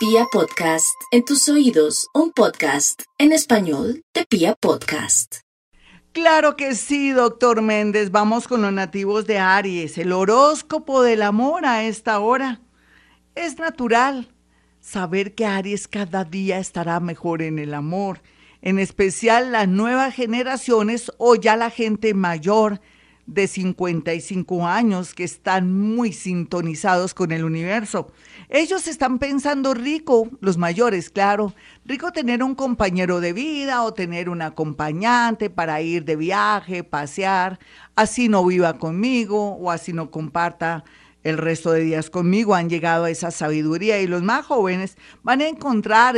Pia Podcast, en tus oídos, un podcast en español de Pia Podcast. Claro que sí, doctor Méndez. Vamos con los nativos de Aries. El horóscopo del amor a esta hora. Es natural saber que Aries cada día estará mejor en el amor, en especial las nuevas generaciones o ya la gente mayor de 55 años que están muy sintonizados con el universo. Ellos están pensando rico, los mayores, claro, rico tener un compañero de vida o tener un acompañante para ir de viaje, pasear, así no viva conmigo o así no comparta el resto de días conmigo. Han llegado a esa sabiduría y los más jóvenes van a encontrar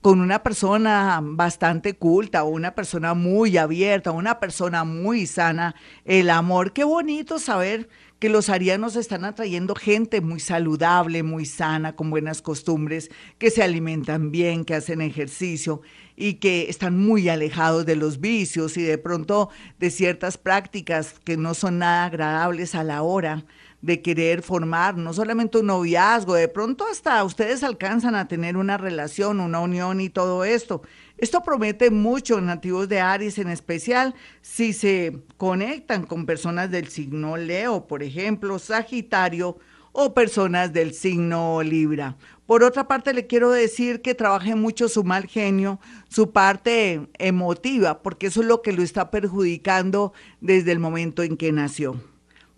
con una persona bastante culta una persona muy abierta, una persona muy sana, el amor. Qué bonito saber que los arianos están atrayendo gente muy saludable, muy sana, con buenas costumbres, que se alimentan bien, que hacen ejercicio y que están muy alejados de los vicios y de pronto de ciertas prácticas que no son nada agradables a la hora de querer formar no solamente un noviazgo, de pronto hasta ustedes alcanzan a tener una relación, una unión y todo esto. Esto promete mucho nativos de Aries en especial si se conectan con personas del signo Leo, por ejemplo, Sagitario o personas del signo Libra. Por otra parte, le quiero decir que trabaje mucho su mal genio, su parte emotiva, porque eso es lo que lo está perjudicando desde el momento en que nació.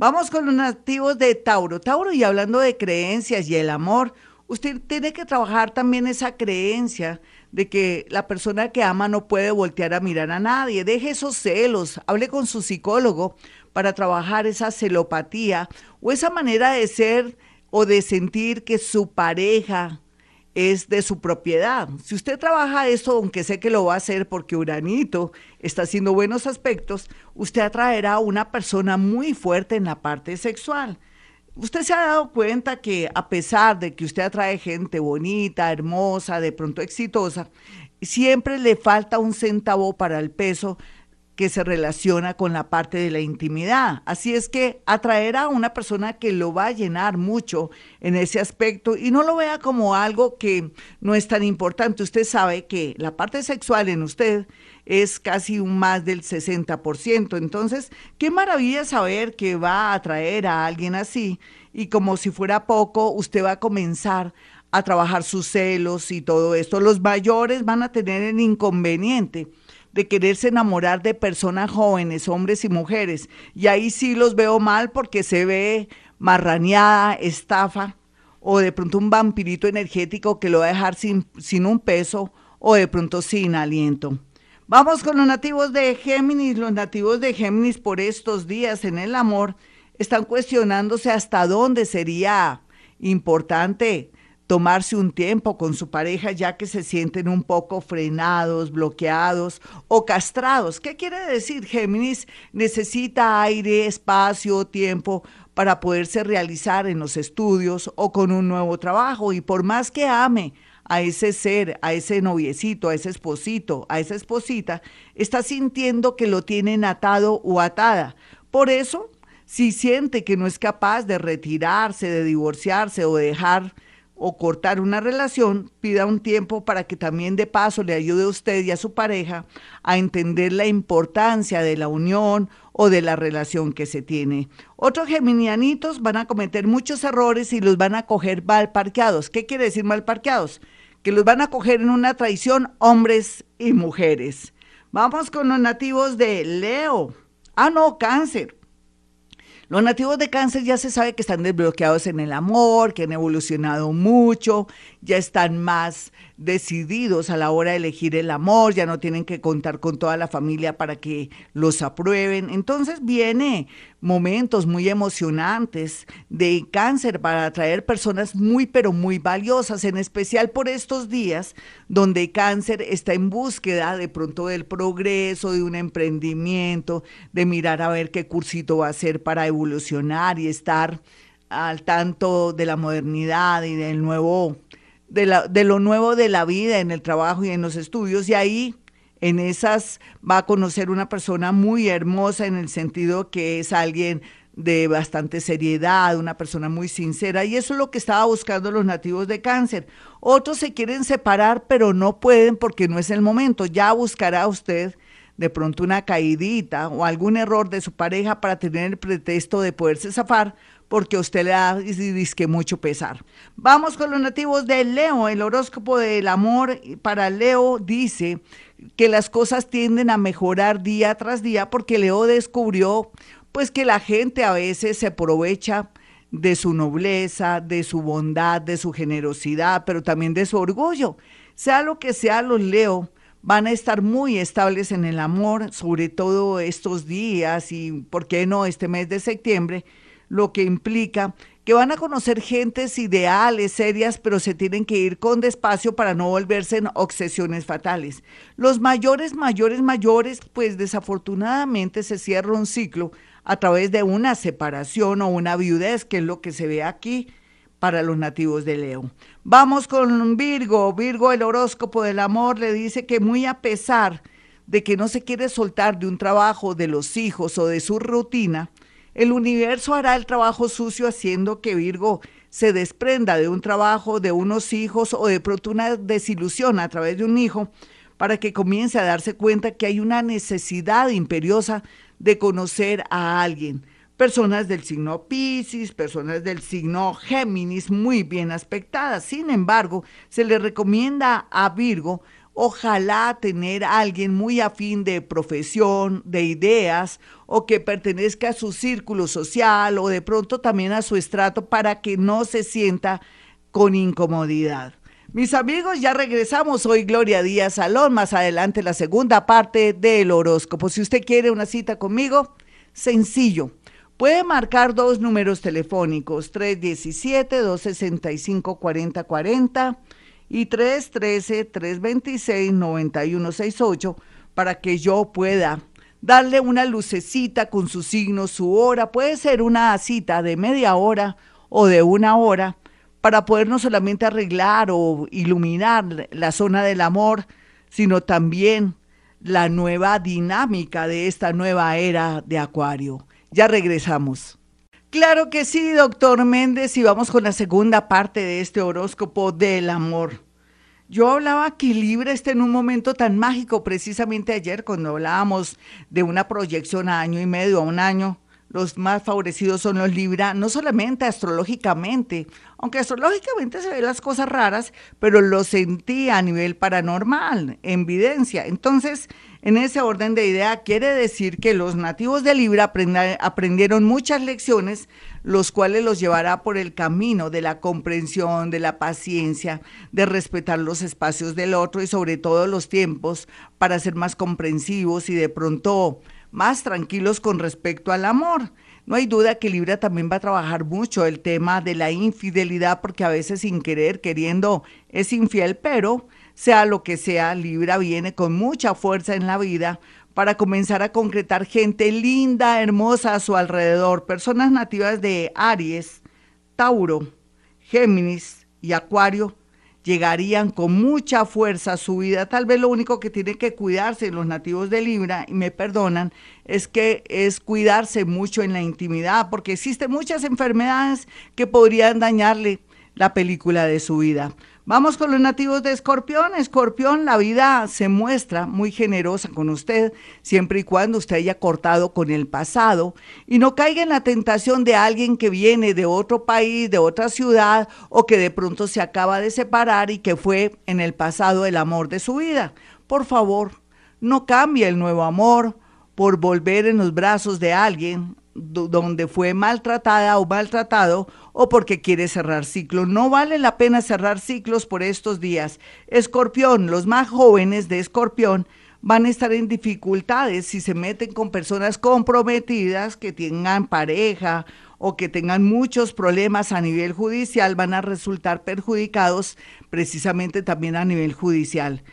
Vamos con los nativos de Tauro. Tauro, y hablando de creencias y el amor, usted tiene que trabajar también esa creencia de que la persona que ama no puede voltear a mirar a nadie. Deje esos celos, hable con su psicólogo para trabajar esa celopatía o esa manera de ser o de sentir que su pareja es de su propiedad. Si usted trabaja esto, aunque sé que lo va a hacer porque Uranito está haciendo buenos aspectos, usted atraerá a una persona muy fuerte en la parte sexual. Usted se ha dado cuenta que a pesar de que usted atrae gente bonita, hermosa, de pronto exitosa, siempre le falta un centavo para el peso que se relaciona con la parte de la intimidad. Así es que atraer a una persona que lo va a llenar mucho en ese aspecto y no lo vea como algo que no es tan importante. Usted sabe que la parte sexual en usted es casi un más del 60%. Entonces, qué maravilla saber que va a atraer a alguien así y como si fuera poco, usted va a comenzar a trabajar sus celos y todo esto. Los mayores van a tener el inconveniente de quererse enamorar de personas jóvenes, hombres y mujeres. Y ahí sí los veo mal porque se ve marraneada, estafa, o de pronto un vampirito energético que lo va a dejar sin, sin un peso o de pronto sin aliento. Vamos con los nativos de Géminis. Los nativos de Géminis por estos días en el amor están cuestionándose hasta dónde sería importante tomarse un tiempo con su pareja ya que se sienten un poco frenados, bloqueados o castrados. ¿Qué quiere decir? Géminis necesita aire, espacio, tiempo para poderse realizar en los estudios o con un nuevo trabajo y por más que ame a ese ser, a ese noviecito, a ese esposito, a esa esposita, está sintiendo que lo tienen atado o atada. Por eso, si siente que no es capaz de retirarse, de divorciarse o dejar o cortar una relación, pida un tiempo para que también de paso le ayude a usted y a su pareja a entender la importancia de la unión o de la relación que se tiene. Otros geminianitos van a cometer muchos errores y los van a coger mal parqueados. ¿Qué quiere decir mal parqueados? Que los van a coger en una traición hombres y mujeres. Vamos con los nativos de Leo. Ah, no, cáncer. Los nativos de cáncer ya se sabe que están desbloqueados en el amor, que han evolucionado mucho, ya están más decididos a la hora de elegir el amor, ya no tienen que contar con toda la familia para que los aprueben. Entonces viene momentos muy emocionantes de cáncer para atraer personas muy pero muy valiosas, en especial por estos días donde cáncer está en búsqueda de pronto del progreso, de un emprendimiento, de mirar a ver qué cursito va a hacer para evolucionar y estar al tanto de la modernidad y del nuevo de, la, de lo nuevo de la vida en el trabajo y en los estudios y ahí en esas va a conocer una persona muy hermosa en el sentido que es alguien de bastante seriedad, una persona muy sincera, y eso es lo que estaba buscando los nativos de cáncer. Otros se quieren separar, pero no pueden porque no es el momento. Ya buscará usted de pronto una caidita o algún error de su pareja para tener el pretexto de poderse zafar porque usted le da disque mucho pesar. Vamos con los nativos de Leo. El horóscopo del amor para Leo dice que las cosas tienden a mejorar día tras día porque Leo descubrió pues que la gente a veces se aprovecha de su nobleza, de su bondad, de su generosidad, pero también de su orgullo. Sea lo que sea, los Leo van a estar muy estables en el amor, sobre todo estos días y, ¿por qué no?, este mes de septiembre, lo que implica que van a conocer gentes ideales, serias, pero se tienen que ir con despacio para no volverse en obsesiones fatales. Los mayores, mayores, mayores, pues desafortunadamente se cierra un ciclo a través de una separación o una viudez, que es lo que se ve aquí para los nativos de Leo. Vamos con Virgo. Virgo, el horóscopo del amor, le dice que muy a pesar de que no se quiere soltar de un trabajo, de los hijos o de su rutina, el universo hará el trabajo sucio haciendo que Virgo se desprenda de un trabajo, de unos hijos o de pronto una desilusión a través de un hijo para que comience a darse cuenta que hay una necesidad imperiosa de conocer a alguien. Personas del signo Pisces, personas del signo Géminis muy bien aspectadas. Sin embargo, se le recomienda a Virgo ojalá tener a alguien muy afín de profesión, de ideas, o que pertenezca a su círculo social o de pronto también a su estrato para que no se sienta con incomodidad. Mis amigos, ya regresamos hoy Gloria Díaz Salón, más adelante la segunda parte del horóscopo. Si usted quiere una cita conmigo, sencillo. Puede marcar dos números telefónicos, 317-265-4040 y 313-326-9168, para que yo pueda darle una lucecita con su signo, su hora. Puede ser una cita de media hora o de una hora para poder no solamente arreglar o iluminar la zona del amor, sino también la nueva dinámica de esta nueva era de Acuario. Ya regresamos. Claro que sí, doctor Méndez, y vamos con la segunda parte de este horóscopo del amor. Yo hablaba que Libra está en un momento tan mágico, precisamente ayer cuando hablábamos de una proyección a año y medio, a un año, los más favorecidos son los Libra, no solamente astrológicamente, aunque astrológicamente se ven las cosas raras, pero lo sentí a nivel paranormal, en evidencia. Entonces, en ese orden de idea, quiere decir que los nativos de Libra aprendieron muchas lecciones, los cuales los llevará por el camino de la comprensión, de la paciencia, de respetar los espacios del otro y sobre todo los tiempos para ser más comprensivos y de pronto más tranquilos con respecto al amor. No hay duda que Libra también va a trabajar mucho el tema de la infidelidad porque a veces sin querer, queriendo, es infiel, pero sea lo que sea, Libra viene con mucha fuerza en la vida para comenzar a concretar gente linda, hermosa a su alrededor, personas nativas de Aries, Tauro, Géminis y Acuario llegarían con mucha fuerza a su vida. Tal vez lo único que tiene que cuidarse los nativos de Libra, y me perdonan, es que es cuidarse mucho en la intimidad, porque existen muchas enfermedades que podrían dañarle la película de su vida. Vamos con los nativos de Escorpión. Escorpión, la vida se muestra muy generosa con usted, siempre y cuando usted haya cortado con el pasado y no caiga en la tentación de alguien que viene de otro país, de otra ciudad o que de pronto se acaba de separar y que fue en el pasado el amor de su vida. Por favor, no cambie el nuevo amor por volver en los brazos de alguien donde fue maltratada o maltratado o porque quiere cerrar ciclos. No vale la pena cerrar ciclos por estos días. Escorpión, los más jóvenes de Escorpión van a estar en dificultades si se meten con personas comprometidas que tengan pareja o que tengan muchos problemas a nivel judicial, van a resultar perjudicados precisamente también a nivel judicial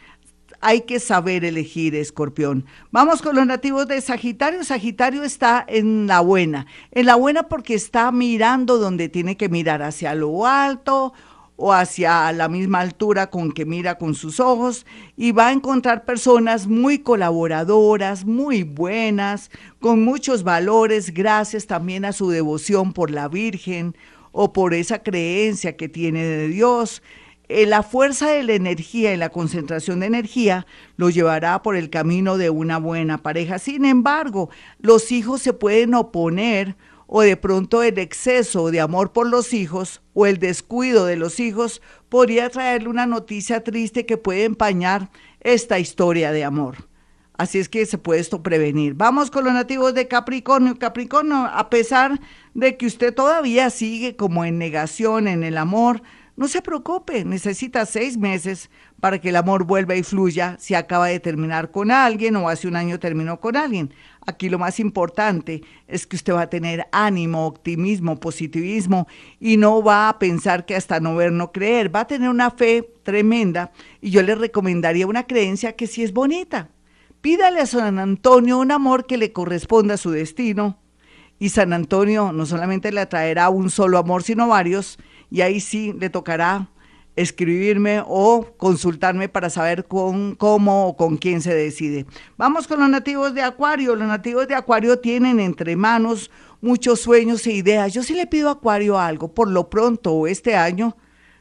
hay que saber elegir, escorpión. Vamos con los nativos de Sagitario. Sagitario está en la buena. En la buena porque está mirando donde tiene que mirar, hacia lo alto o hacia la misma altura con que mira con sus ojos y va a encontrar personas muy colaboradoras, muy buenas, con muchos valores, gracias también a su devoción por la Virgen o por esa creencia que tiene de Dios. Eh, la fuerza de la energía y la concentración de energía lo llevará por el camino de una buena pareja. Sin embargo, los hijos se pueden oponer o de pronto el exceso de amor por los hijos o el descuido de los hijos podría traerle una noticia triste que puede empañar esta historia de amor. Así es que se puede esto prevenir. Vamos con los nativos de Capricornio. Capricornio, a pesar de que usted todavía sigue como en negación en el amor, no se preocupe, necesita seis meses para que el amor vuelva y fluya si acaba de terminar con alguien o hace un año terminó con alguien. Aquí lo más importante es que usted va a tener ánimo, optimismo, positivismo y no va a pensar que hasta no ver, no creer. Va a tener una fe tremenda y yo le recomendaría una creencia que sí es bonita. Pídale a San Antonio un amor que le corresponda a su destino y San Antonio no solamente le atraerá un solo amor, sino varios y ahí sí le tocará escribirme o consultarme para saber con, cómo o con quién se decide. Vamos con los nativos de Acuario. Los nativos de Acuario tienen entre manos muchos sueños e ideas. Yo sí le pido a Acuario algo, por lo pronto este año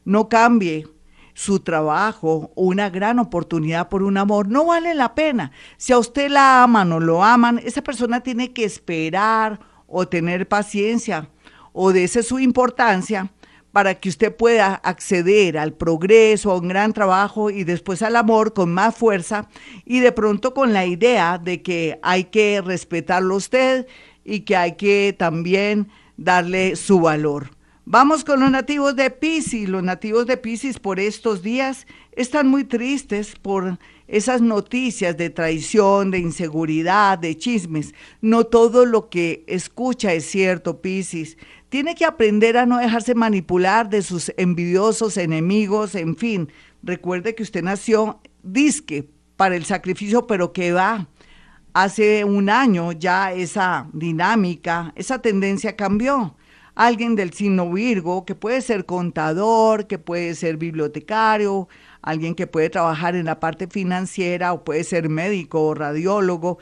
no cambie su trabajo o una gran oportunidad por un amor, no vale la pena. Si a usted la aman o lo aman, esa persona tiene que esperar o tener paciencia o de esa su importancia para que usted pueda acceder al progreso, a un gran trabajo y después al amor con más fuerza y de pronto con la idea de que hay que respetarlo usted y que hay que también darle su valor. Vamos con los nativos de Pisces. Los nativos de Pisces por estos días están muy tristes por esas noticias de traición, de inseguridad, de chismes. No todo lo que escucha es cierto, Pisces. Tiene que aprender a no dejarse manipular de sus envidiosos enemigos, en fin. Recuerde que usted nació disque para el sacrificio, pero que va. Hace un año ya esa dinámica, esa tendencia cambió. Alguien del signo Virgo, que puede ser contador, que puede ser bibliotecario, alguien que puede trabajar en la parte financiera o puede ser médico o radiólogo,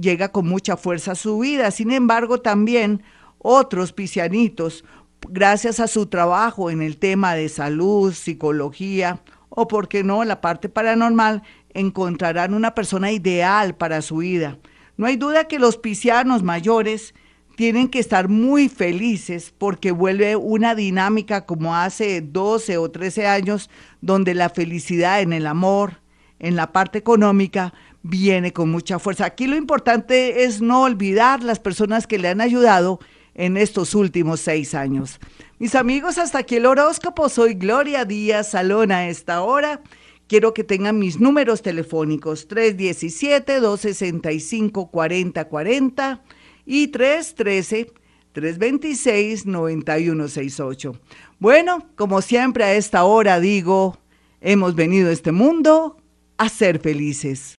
llega con mucha fuerza a su vida. Sin embargo, también otros piscianitos, gracias a su trabajo en el tema de salud, psicología o, por qué no, la parte paranormal, encontrarán una persona ideal para su vida. No hay duda que los piscianos mayores tienen que estar muy felices porque vuelve una dinámica como hace 12 o 13 años, donde la felicidad en el amor, en la parte económica, viene con mucha fuerza. Aquí lo importante es no olvidar las personas que le han ayudado en estos últimos seis años. Mis amigos, hasta aquí el horóscopo. Soy Gloria Díaz Salón a esta hora. Quiero que tengan mis números telefónicos 317-265-4040 y 313-326-9168. Bueno, como siempre a esta hora digo, hemos venido a este mundo a ser felices.